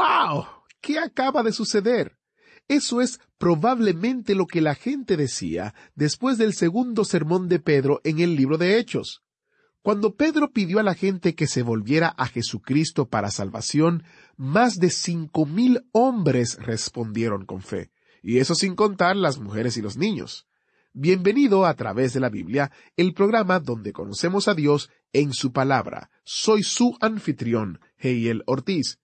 ¡Wow! ¿Qué acaba de suceder? Eso es probablemente lo que la gente decía después del segundo sermón de Pedro en el libro de Hechos. Cuando Pedro pidió a la gente que se volviera a Jesucristo para salvación, más de cinco mil hombres respondieron con fe, y eso sin contar las mujeres y los niños. Bienvenido a través de la Biblia, el programa donde conocemos a Dios en su palabra. Soy su anfitrión, Heiel Ortiz.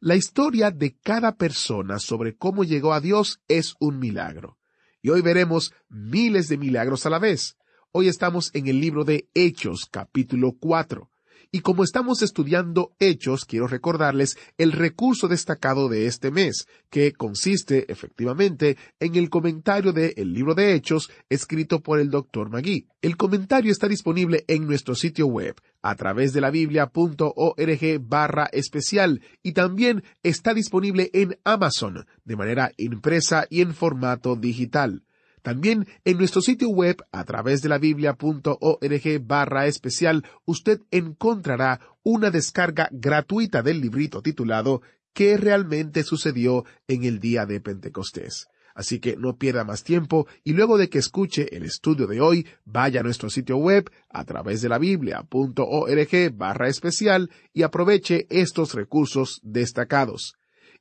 La historia de cada persona sobre cómo llegó a Dios es un milagro. Y hoy veremos miles de milagros a la vez. Hoy estamos en el libro de Hechos, capítulo 4. Y como estamos estudiando Hechos, quiero recordarles el recurso destacado de este mes, que consiste efectivamente en el comentario de El libro de Hechos escrito por el Dr. Magui. El comentario está disponible en nuestro sitio web a través de la biblia.org barra especial y también está disponible en Amazon de manera impresa y en formato digital. También en nuestro sitio web a través de la biblia.org barra especial usted encontrará una descarga gratuita del librito titulado ¿Qué realmente sucedió en el día de Pentecostés? Así que no pierda más tiempo y luego de que escuche el estudio de hoy, vaya a nuestro sitio web a través de la biblia.org barra especial y aproveche estos recursos destacados.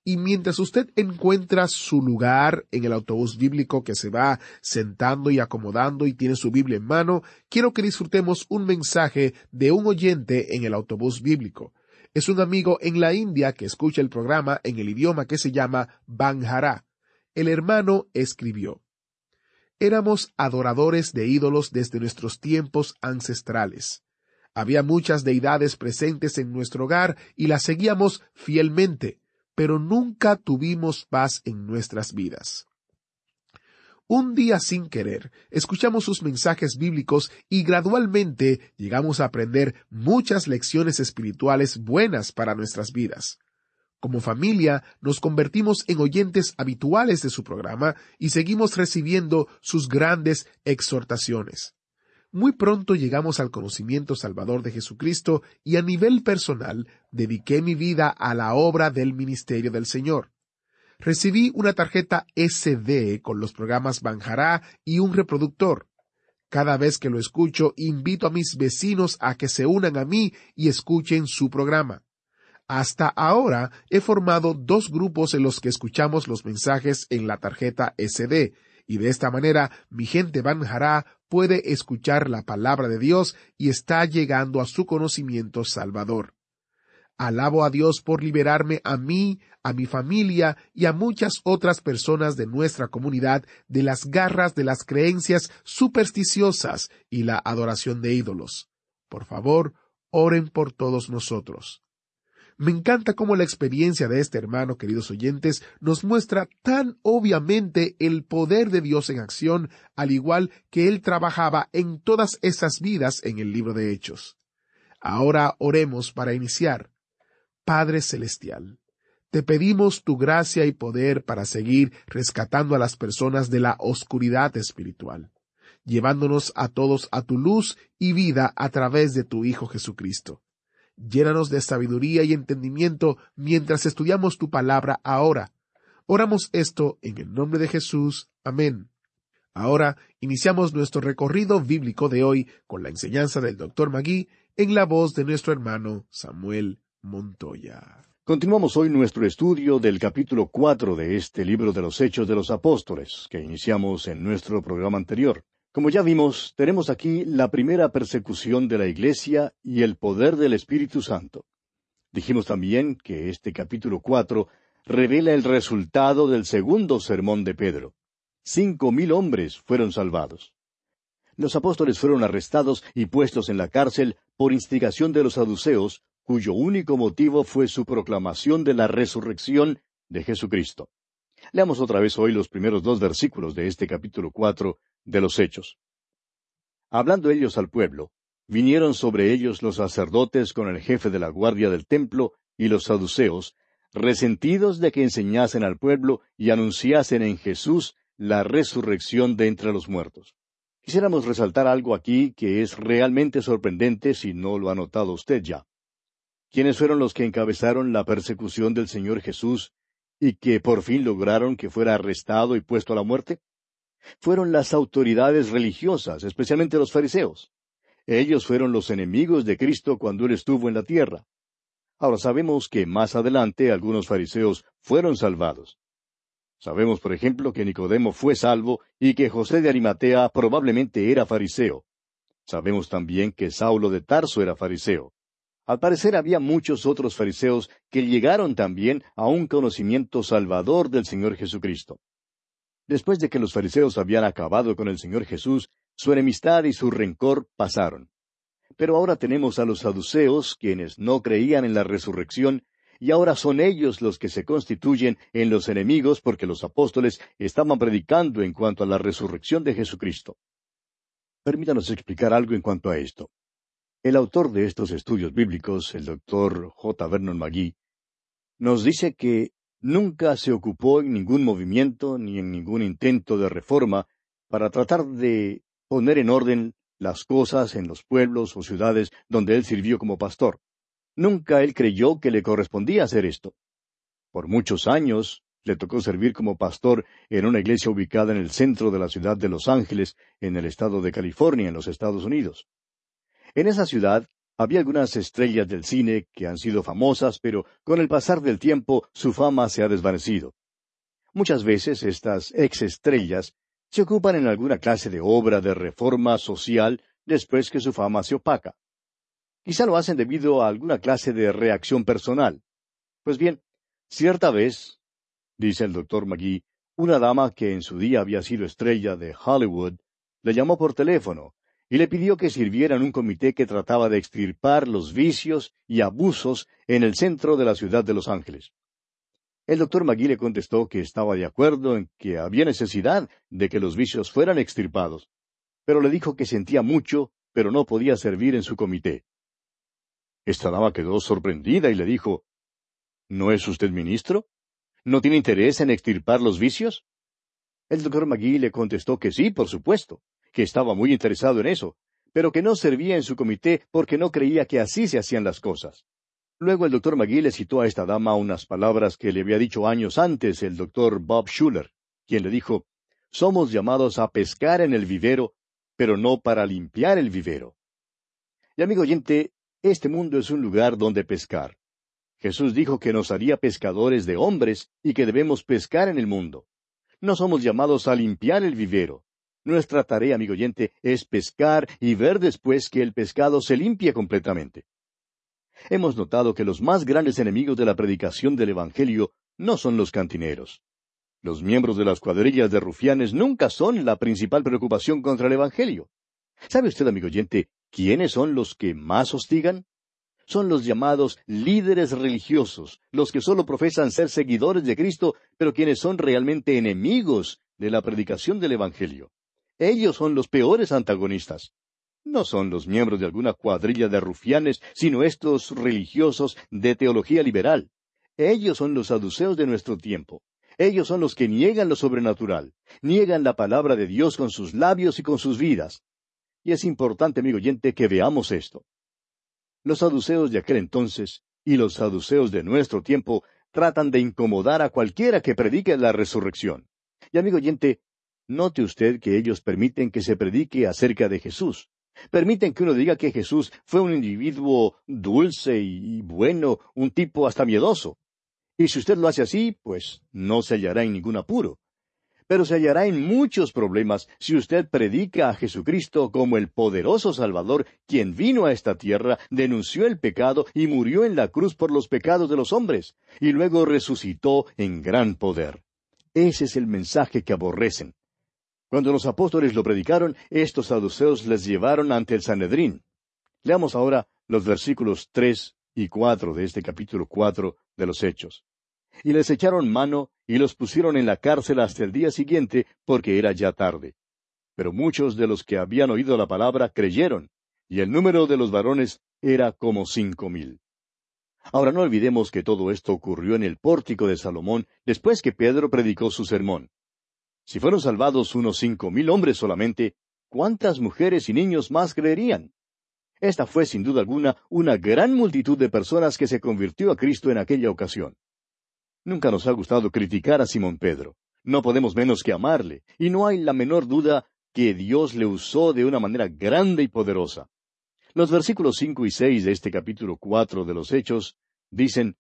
Y mientras usted encuentra su lugar en el autobús bíblico que se va sentando y acomodando y tiene su Biblia en mano, quiero que disfrutemos un mensaje de un oyente en el autobús bíblico. Es un amigo en la India que escucha el programa en el idioma que se llama Banjara. El hermano escribió, Éramos adoradores de ídolos desde nuestros tiempos ancestrales. Había muchas deidades presentes en nuestro hogar y las seguíamos fielmente pero nunca tuvimos paz en nuestras vidas. Un día sin querer, escuchamos sus mensajes bíblicos y gradualmente llegamos a aprender muchas lecciones espirituales buenas para nuestras vidas. Como familia nos convertimos en oyentes habituales de su programa y seguimos recibiendo sus grandes exhortaciones muy pronto llegamos al conocimiento salvador de Jesucristo y a nivel personal dediqué mi vida a la obra del ministerio del Señor. Recibí una tarjeta SD con los programas Banjará y un reproductor. Cada vez que lo escucho, invito a mis vecinos a que se unan a mí y escuchen su programa. Hasta ahora he formado dos grupos en los que escuchamos los mensajes en la tarjeta SD, y de esta manera mi gente Banjará puede escuchar la palabra de Dios y está llegando a su conocimiento salvador. Alabo a Dios por liberarme a mí, a mi familia y a muchas otras personas de nuestra comunidad de las garras de las creencias supersticiosas y la adoración de ídolos. Por favor, oren por todos nosotros. Me encanta cómo la experiencia de este hermano, queridos oyentes, nos muestra tan obviamente el poder de Dios en acción, al igual que él trabajaba en todas esas vidas en el libro de Hechos. Ahora oremos para iniciar. Padre Celestial, te pedimos tu gracia y poder para seguir rescatando a las personas de la oscuridad espiritual, llevándonos a todos a tu luz y vida a través de tu Hijo Jesucristo. Llénanos de sabiduría y entendimiento mientras estudiamos tu palabra ahora. Oramos esto en el nombre de Jesús. Amén. Ahora iniciamos nuestro recorrido bíblico de hoy con la enseñanza del Dr. Magui en la voz de nuestro hermano Samuel Montoya. Continuamos hoy nuestro estudio del capítulo cuatro de este libro de los Hechos de los Apóstoles, que iniciamos en nuestro programa anterior. Como ya vimos, tenemos aquí la primera persecución de la Iglesia y el poder del Espíritu Santo. Dijimos también que este capítulo cuatro revela el resultado del segundo sermón de Pedro cinco mil hombres fueron salvados. Los apóstoles fueron arrestados y puestos en la cárcel por instigación de los saduceos, cuyo único motivo fue su proclamación de la resurrección de Jesucristo. Leamos otra vez hoy los primeros dos versículos de este capítulo cuatro de los Hechos. Hablando ellos al pueblo, vinieron sobre ellos los sacerdotes con el jefe de la guardia del templo y los saduceos, resentidos de que enseñasen al pueblo y anunciasen en Jesús la resurrección de entre los muertos. Quisiéramos resaltar algo aquí que es realmente sorprendente si no lo ha notado usted ya. ¿Quiénes fueron los que encabezaron la persecución del Señor Jesús y que por fin lograron que fuera arrestado y puesto a la muerte? Fueron las autoridades religiosas, especialmente los fariseos. Ellos fueron los enemigos de Cristo cuando Él estuvo en la tierra. Ahora sabemos que más adelante algunos fariseos fueron salvados. Sabemos, por ejemplo, que Nicodemo fue salvo y que José de Arimatea probablemente era fariseo. Sabemos también que Saulo de Tarso era fariseo. Al parecer había muchos otros fariseos que llegaron también a un conocimiento salvador del Señor Jesucristo. Después de que los fariseos habían acabado con el Señor Jesús, su enemistad y su rencor pasaron. Pero ahora tenemos a los saduceos, quienes no creían en la resurrección y ahora son ellos los que se constituyen en los enemigos porque los apóstoles estaban predicando en cuanto a la resurrección de Jesucristo. Permítanos explicar algo en cuanto a esto. El autor de estos estudios bíblicos, el doctor J. Vernon McGee, nos dice que nunca se ocupó en ningún movimiento ni en ningún intento de reforma para tratar de poner en orden las cosas en los pueblos o ciudades donde él sirvió como pastor. Nunca él creyó que le correspondía hacer esto. Por muchos años le tocó servir como pastor en una iglesia ubicada en el centro de la ciudad de Los Ángeles, en el estado de California, en los Estados Unidos. En esa ciudad había algunas estrellas del cine que han sido famosas, pero con el pasar del tiempo su fama se ha desvanecido. Muchas veces estas ex estrellas se ocupan en alguna clase de obra de reforma social después que su fama se opaca. Quizá lo hacen debido a alguna clase de reacción personal. Pues bien, cierta vez, dice el doctor McGee, una dama que en su día había sido estrella de Hollywood, le llamó por teléfono y le pidió que sirviera en un comité que trataba de extirpar los vicios y abusos en el centro de la ciudad de Los Ángeles. El doctor McGee le contestó que estaba de acuerdo en que había necesidad de que los vicios fueran extirpados, pero le dijo que sentía mucho, pero no podía servir en su comité. Esta dama quedó sorprendida y le dijo, ¿No es usted ministro? ¿No tiene interés en extirpar los vicios? El doctor McGee le contestó que sí, por supuesto, que estaba muy interesado en eso, pero que no servía en su comité porque no creía que así se hacían las cosas. Luego el doctor McGee le citó a esta dama unas palabras que le había dicho años antes el doctor Bob Schuller, quien le dijo, Somos llamados a pescar en el vivero, pero no para limpiar el vivero. Y amigo oyente, este mundo es un lugar donde pescar. Jesús dijo que nos haría pescadores de hombres y que debemos pescar en el mundo. No somos llamados a limpiar el vivero. Nuestra tarea, amigo oyente, es pescar y ver después que el pescado se limpie completamente. Hemos notado que los más grandes enemigos de la predicación del Evangelio no son los cantineros. Los miembros de las cuadrillas de rufianes nunca son la principal preocupación contra el Evangelio. ¿Sabe usted, amigo oyente, ¿Quiénes son los que más hostigan? Son los llamados líderes religiosos, los que solo profesan ser seguidores de Cristo, pero quienes son realmente enemigos de la predicación del Evangelio. Ellos son los peores antagonistas. No son los miembros de alguna cuadrilla de rufianes, sino estos religiosos de teología liberal. Ellos son los saduceos de nuestro tiempo. Ellos son los que niegan lo sobrenatural, niegan la palabra de Dios con sus labios y con sus vidas. Y es importante, amigo oyente, que veamos esto. Los saduceos de aquel entonces y los saduceos de nuestro tiempo tratan de incomodar a cualquiera que predique la resurrección. Y amigo oyente, note usted que ellos permiten que se predique acerca de Jesús. Permiten que uno diga que Jesús fue un individuo dulce y bueno, un tipo hasta miedoso. Y si usted lo hace así, pues no se hallará en ningún apuro. Pero se hallará en muchos problemas si usted predica a Jesucristo como el poderoso Salvador, quien vino a esta tierra, denunció el pecado y murió en la cruz por los pecados de los hombres, y luego resucitó en gran poder. Ese es el mensaje que aborrecen. Cuando los apóstoles lo predicaron, estos saduceos les llevaron ante el Sanedrín. Leamos ahora los versículos tres y cuatro de este capítulo cuatro de los Hechos. Y les echaron mano y los pusieron en la cárcel hasta el día siguiente, porque era ya tarde. Pero muchos de los que habían oído la palabra creyeron, y el número de los varones era como cinco mil. Ahora no olvidemos que todo esto ocurrió en el pórtico de Salomón después que Pedro predicó su sermón. Si fueron salvados unos cinco mil hombres solamente, ¿cuántas mujeres y niños más creerían? Esta fue sin duda alguna una gran multitud de personas que se convirtió a Cristo en aquella ocasión. Nunca nos ha gustado criticar a Simón Pedro. No podemos menos que amarle, y no hay la menor duda que Dios le usó de una manera grande y poderosa. Los versículos cinco y seis de este capítulo cuatro de los Hechos dicen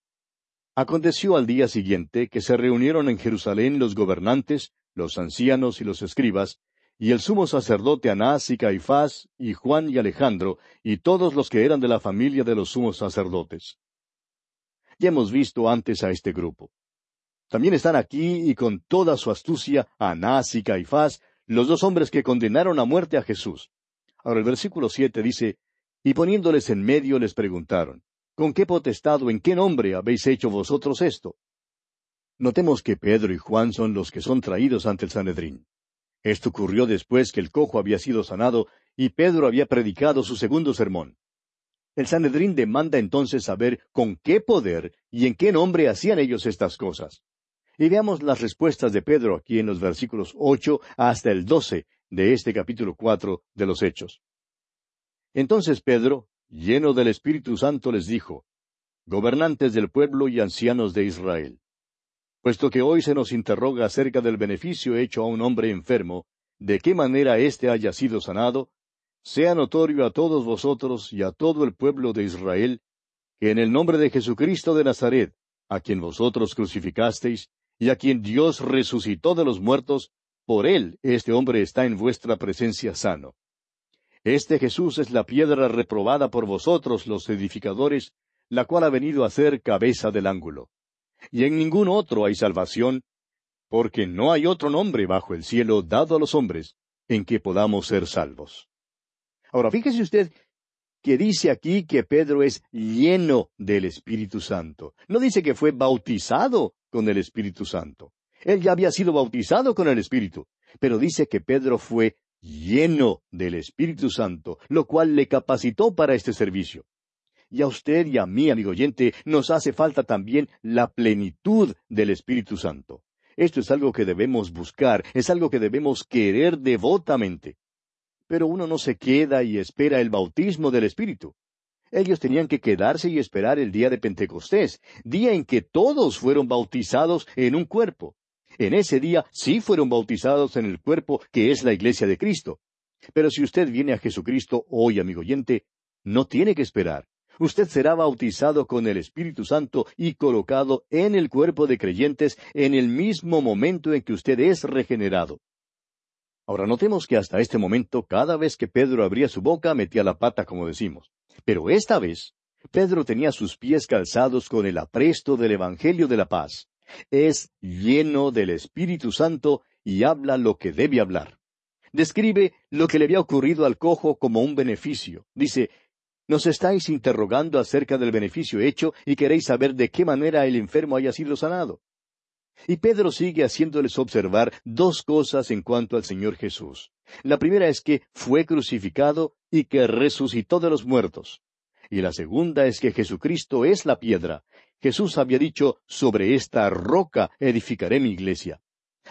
Aconteció al día siguiente que se reunieron en Jerusalén los gobernantes, los ancianos y los escribas, y el sumo sacerdote Anás y Caifás, y Juan y Alejandro, y todos los que eran de la familia de los sumos sacerdotes. Ya hemos visto antes a este grupo. También están aquí y con toda su astucia Anás y Caifás, los dos hombres que condenaron a muerte a Jesús. Ahora el versículo siete dice, Y poniéndoles en medio les preguntaron, ¿Con qué potestad o en qué nombre habéis hecho vosotros esto? Notemos que Pedro y Juan son los que son traídos ante el Sanedrín. Esto ocurrió después que el cojo había sido sanado y Pedro había predicado su segundo sermón. El Sanedrín demanda entonces saber con qué poder y en qué nombre hacían ellos estas cosas. Y veamos las respuestas de Pedro aquí en los versículos ocho hasta el doce de este capítulo cuatro de los Hechos. Entonces Pedro, lleno del Espíritu Santo, les dijo, Gobernantes del pueblo y ancianos de Israel, puesto que hoy se nos interroga acerca del beneficio hecho a un hombre enfermo, de qué manera éste haya sido sanado, sea notorio a todos vosotros y a todo el pueblo de Israel, que en el nombre de Jesucristo de Nazaret, a quien vosotros crucificasteis, y a quien Dios resucitó de los muertos, por él este hombre está en vuestra presencia sano. Este Jesús es la piedra reprobada por vosotros los edificadores, la cual ha venido a ser cabeza del ángulo y en ningún otro hay salvación, porque no hay otro nombre bajo el cielo dado a los hombres en que podamos ser salvos. Ahora, fíjese usted que dice aquí que Pedro es lleno del Espíritu Santo. No dice que fue bautizado con el Espíritu Santo. Él ya había sido bautizado con el Espíritu, pero dice que Pedro fue lleno del Espíritu Santo, lo cual le capacitó para este servicio. Y a usted y a mí, amigo oyente, nos hace falta también la plenitud del Espíritu Santo. Esto es algo que debemos buscar, es algo que debemos querer devotamente. Pero uno no se queda y espera el bautismo del Espíritu. Ellos tenían que quedarse y esperar el día de Pentecostés, día en que todos fueron bautizados en un cuerpo. En ese día sí fueron bautizados en el cuerpo que es la iglesia de Cristo. Pero si usted viene a Jesucristo hoy, amigo oyente, no tiene que esperar usted será bautizado con el Espíritu Santo y colocado en el cuerpo de creyentes en el mismo momento en que usted es regenerado. Ahora notemos que hasta este momento cada vez que Pedro abría su boca metía la pata, como decimos. Pero esta vez, Pedro tenía sus pies calzados con el apresto del Evangelio de la paz. Es lleno del Espíritu Santo y habla lo que debe hablar. Describe lo que le había ocurrido al cojo como un beneficio. Dice, nos estáis interrogando acerca del beneficio hecho y queréis saber de qué manera el enfermo haya sido sanado. Y Pedro sigue haciéndoles observar dos cosas en cuanto al Señor Jesús. La primera es que fue crucificado y que resucitó de los muertos. Y la segunda es que Jesucristo es la piedra. Jesús había dicho, sobre esta roca edificaré mi iglesia.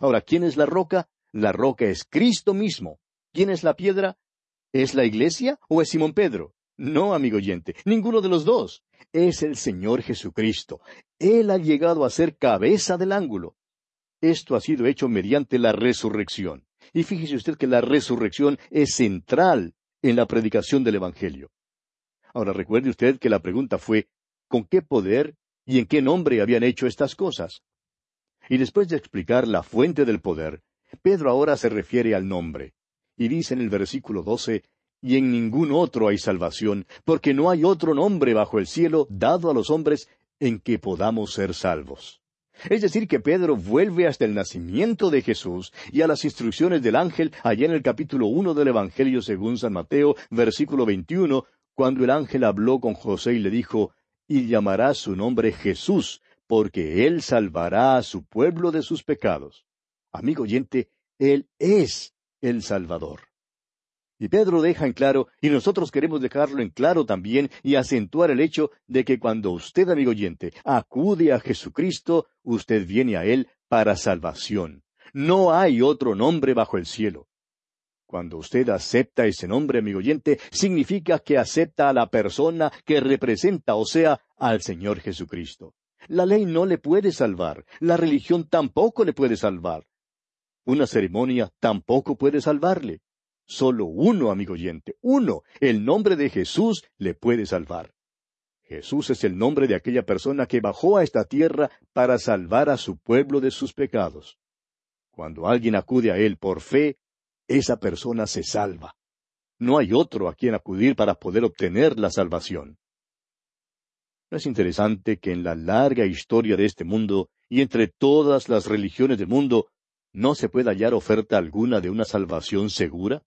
Ahora, ¿quién es la roca? La roca es Cristo mismo. ¿Quién es la piedra? ¿Es la iglesia o es Simón Pedro? No, amigo oyente, ninguno de los dos. Es el Señor Jesucristo. Él ha llegado a ser cabeza del ángulo. Esto ha sido hecho mediante la resurrección. Y fíjese usted que la resurrección es central en la predicación del Evangelio. Ahora recuerde usted que la pregunta fue, ¿con qué poder y en qué nombre habían hecho estas cosas? Y después de explicar la fuente del poder, Pedro ahora se refiere al nombre. Y dice en el versículo doce, y en ningún otro hay salvación, porque no hay otro nombre bajo el cielo dado a los hombres en que podamos ser salvos. Es decir, que Pedro vuelve hasta el nacimiento de Jesús y a las instrucciones del ángel allá en el capítulo uno del Evangelio según San Mateo, versículo veintiuno, cuando el ángel habló con José y le dijo, y llamará su nombre Jesús, porque él salvará a su pueblo de sus pecados. Amigo oyente, él es el Salvador. Y Pedro deja en claro, y nosotros queremos dejarlo en claro también y acentuar el hecho de que cuando usted, amigo oyente, acude a Jesucristo, usted viene a Él para salvación. No hay otro nombre bajo el cielo. Cuando usted acepta ese nombre, amigo oyente, significa que acepta a la persona que representa, o sea, al Señor Jesucristo. La ley no le puede salvar, la religión tampoco le puede salvar. Una ceremonia tampoco puede salvarle. Solo uno, amigo oyente, uno, el nombre de Jesús le puede salvar. Jesús es el nombre de aquella persona que bajó a esta tierra para salvar a su pueblo de sus pecados. Cuando alguien acude a Él por fe, esa persona se salva. No hay otro a quien acudir para poder obtener la salvación. ¿No es interesante que en la larga historia de este mundo y entre todas las religiones del mundo no se pueda hallar oferta alguna de una salvación segura?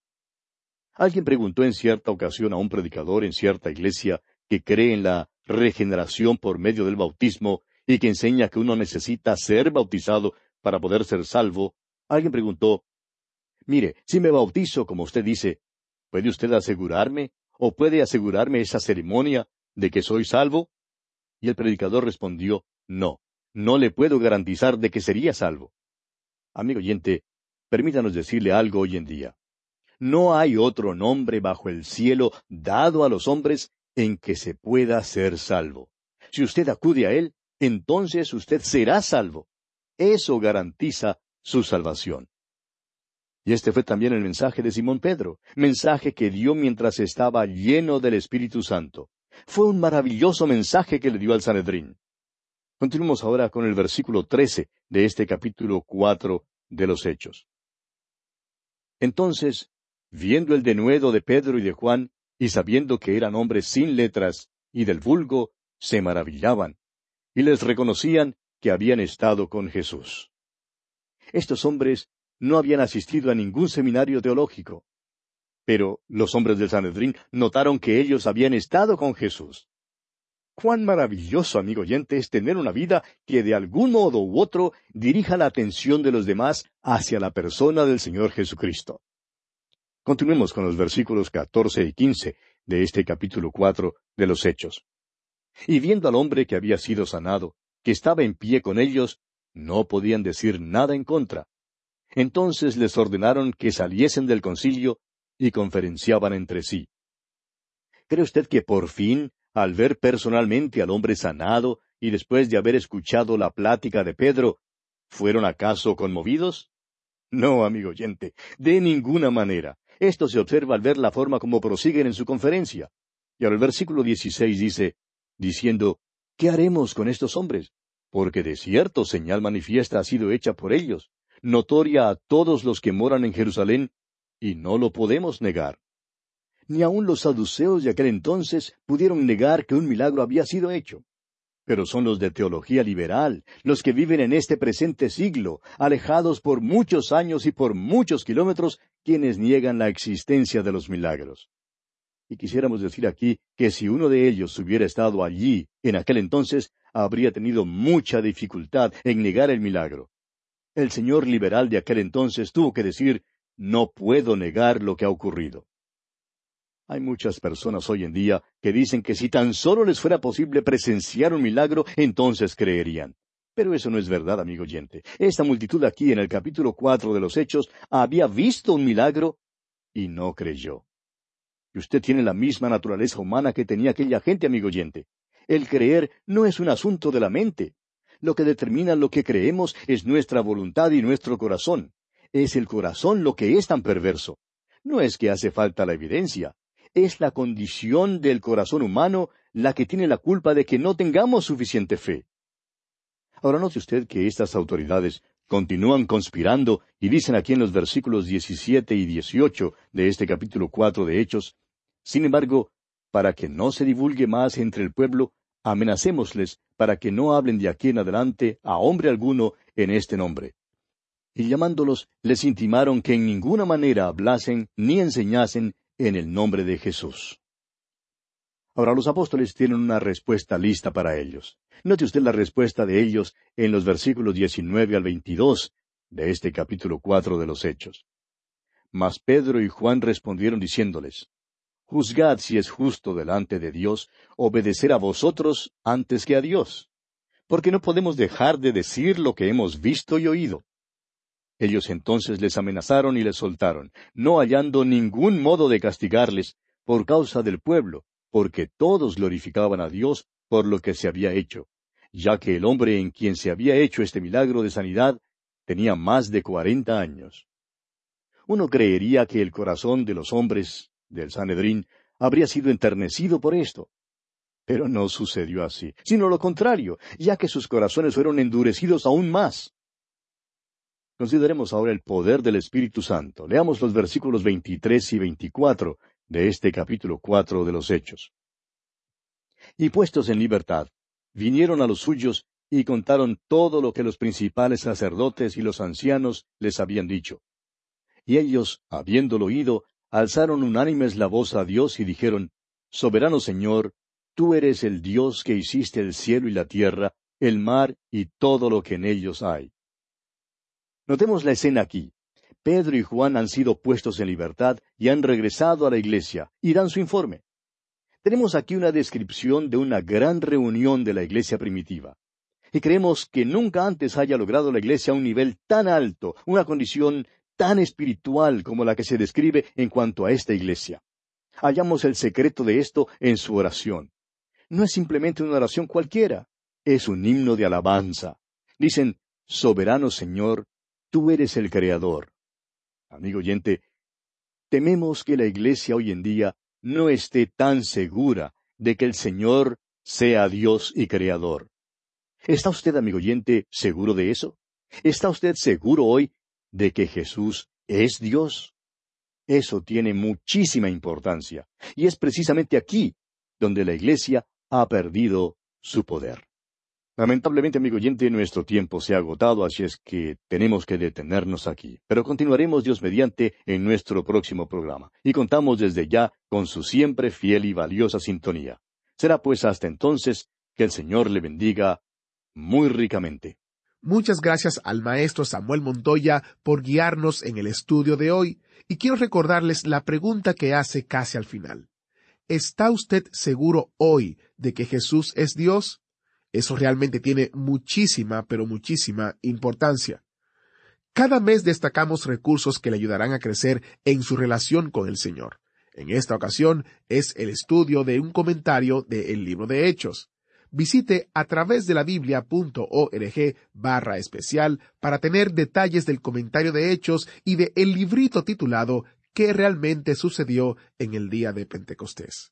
Alguien preguntó en cierta ocasión a un predicador en cierta iglesia que cree en la regeneración por medio del bautismo y que enseña que uno necesita ser bautizado para poder ser salvo, alguien preguntó, Mire, si me bautizo, como usted dice, ¿puede usted asegurarme o puede asegurarme esa ceremonia de que soy salvo? Y el predicador respondió, No, no le puedo garantizar de que sería salvo. Amigo oyente, permítanos decirle algo hoy en día. No hay otro nombre bajo el cielo dado a los hombres en que se pueda ser salvo. Si usted acude a Él, entonces usted será salvo. Eso garantiza su salvación. Y este fue también el mensaje de Simón Pedro, mensaje que dio mientras estaba lleno del Espíritu Santo. Fue un maravilloso mensaje que le dio al Sanedrín. Continuemos ahora con el versículo trece de este capítulo cuatro de los Hechos. Entonces viendo el denuedo de Pedro y de Juan, y sabiendo que eran hombres sin letras y del vulgo, se maravillaban, y les reconocían que habían estado con Jesús. Estos hombres no habían asistido a ningún seminario teológico, pero los hombres del Sanedrín notaron que ellos habían estado con Jesús. Cuán maravilloso, amigo oyente, es tener una vida que de algún modo u otro dirija la atención de los demás hacia la persona del Señor Jesucristo. Continuemos con los versículos catorce y quince de este capítulo cuatro de los Hechos. Y viendo al hombre que había sido sanado, que estaba en pie con ellos, no podían decir nada en contra. Entonces les ordenaron que saliesen del concilio y conferenciaban entre sí. ¿Cree usted que por fin, al ver personalmente al hombre sanado y después de haber escuchado la plática de Pedro, fueron acaso conmovidos? No, amigo oyente, de ninguna manera. Esto se observa al ver la forma como prosiguen en su conferencia. Y el versículo 16 dice, diciendo, ¿qué haremos con estos hombres? Porque de cierto señal manifiesta ha sido hecha por ellos, notoria a todos los que moran en Jerusalén, y no lo podemos negar. Ni aun los saduceos de aquel entonces pudieron negar que un milagro había sido hecho pero son los de teología liberal, los que viven en este presente siglo, alejados por muchos años y por muchos kilómetros, quienes niegan la existencia de los milagros. Y quisiéramos decir aquí que si uno de ellos hubiera estado allí en aquel entonces, habría tenido mucha dificultad en negar el milagro. El señor liberal de aquel entonces tuvo que decir, no puedo negar lo que ha ocurrido. Hay muchas personas hoy en día que dicen que si tan solo les fuera posible presenciar un milagro, entonces creerían. Pero eso no es verdad, amigo oyente. Esta multitud aquí en el capítulo cuatro de los Hechos había visto un milagro y no creyó. Y usted tiene la misma naturaleza humana que tenía aquella gente, amigo oyente. El creer no es un asunto de la mente. Lo que determina lo que creemos es nuestra voluntad y nuestro corazón. Es el corazón lo que es tan perverso. No es que hace falta la evidencia. Es la condición del corazón humano la que tiene la culpa de que no tengamos suficiente fe. Ahora note usted que estas autoridades continúan conspirando y dicen aquí en los versículos 17 y 18 de este capítulo 4 de Hechos, sin embargo, para que no se divulgue más entre el pueblo, amenacémosles para que no hablen de aquí en adelante a hombre alguno en este nombre. Y llamándolos, les intimaron que en ninguna manera hablasen ni enseñasen en el nombre de Jesús. Ahora los apóstoles tienen una respuesta lista para ellos. Note usted la respuesta de ellos en los versículos 19 al 22 de este capítulo 4 de los Hechos. Mas Pedro y Juan respondieron diciéndoles, Juzgad si es justo delante de Dios obedecer a vosotros antes que a Dios, porque no podemos dejar de decir lo que hemos visto y oído. Ellos entonces les amenazaron y les soltaron, no hallando ningún modo de castigarles por causa del pueblo, porque todos glorificaban a Dios por lo que se había hecho, ya que el hombre en quien se había hecho este milagro de sanidad tenía más de cuarenta años. Uno creería que el corazón de los hombres del Sanedrín habría sido enternecido por esto. Pero no sucedió así, sino lo contrario, ya que sus corazones fueron endurecidos aún más. Consideremos ahora el poder del Espíritu Santo. Leamos los versículos 23 y 24 de este capítulo cuatro de los Hechos. Y puestos en libertad, vinieron a los suyos y contaron todo lo que los principales sacerdotes y los ancianos les habían dicho. Y ellos, habiéndolo oído, alzaron unánimes la voz a Dios y dijeron, Soberano Señor, tú eres el Dios que hiciste el cielo y la tierra, el mar y todo lo que en ellos hay. Notemos la escena aquí. Pedro y Juan han sido puestos en libertad y han regresado a la iglesia y dan su informe. Tenemos aquí una descripción de una gran reunión de la iglesia primitiva. Y creemos que nunca antes haya logrado la iglesia un nivel tan alto, una condición tan espiritual como la que se describe en cuanto a esta iglesia. Hallamos el secreto de esto en su oración. No es simplemente una oración cualquiera, es un himno de alabanza. Dicen, Soberano Señor, tú eres el Creador. Amigo oyente, tememos que la Iglesia hoy en día no esté tan segura de que el Señor sea Dios y Creador. ¿Está usted, amigo oyente, seguro de eso? ¿Está usted seguro hoy de que Jesús es Dios? Eso tiene muchísima importancia, y es precisamente aquí donde la Iglesia ha perdido su poder. Lamentablemente, amigo oyente, nuestro tiempo se ha agotado, así es que tenemos que detenernos aquí. Pero continuaremos Dios mediante en nuestro próximo programa. Y contamos desde ya con su siempre fiel y valiosa sintonía. Será pues hasta entonces que el Señor le bendiga muy ricamente. Muchas gracias al maestro Samuel Montoya por guiarnos en el estudio de hoy. Y quiero recordarles la pregunta que hace casi al final. ¿Está usted seguro hoy de que Jesús es Dios? Eso realmente tiene muchísima, pero muchísima importancia. Cada mes destacamos recursos que le ayudarán a crecer en su relación con el Señor. En esta ocasión es el estudio de un comentario del libro de Hechos. Visite a través de la biblia.org barra especial para tener detalles del comentario de Hechos y de librito titulado ¿Qué realmente sucedió en el día de Pentecostés?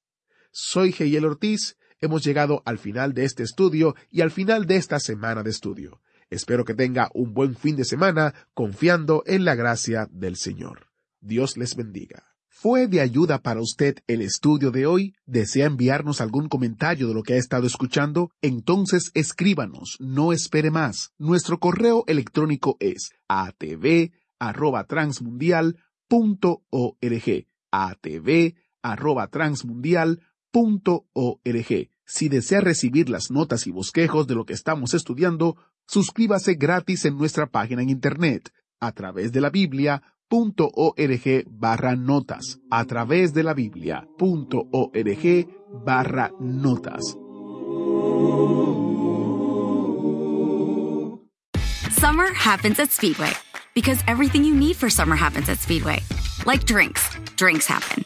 Soy Geyel Ortiz hemos llegado al final de este estudio y al final de esta semana de estudio. Espero que tenga un buen fin de semana confiando en la gracia del Señor. Dios les bendiga. ¿Fue de ayuda para usted el estudio de hoy? ¿Desea enviarnos algún comentario de lo que ha estado escuchando? Entonces escríbanos, no espere más. Nuestro correo electrónico es atv@transmundial.org. si desea recibir las notas y bosquejos de lo que estamos estudiando, suscríbase gratis en nuestra página en Internet a través de la Biblia.org barra notas. A través de la Biblia.org barra notas. Summer happens at Speedway because everything you need for summer happens at Speedway. Like drinks, drinks happen.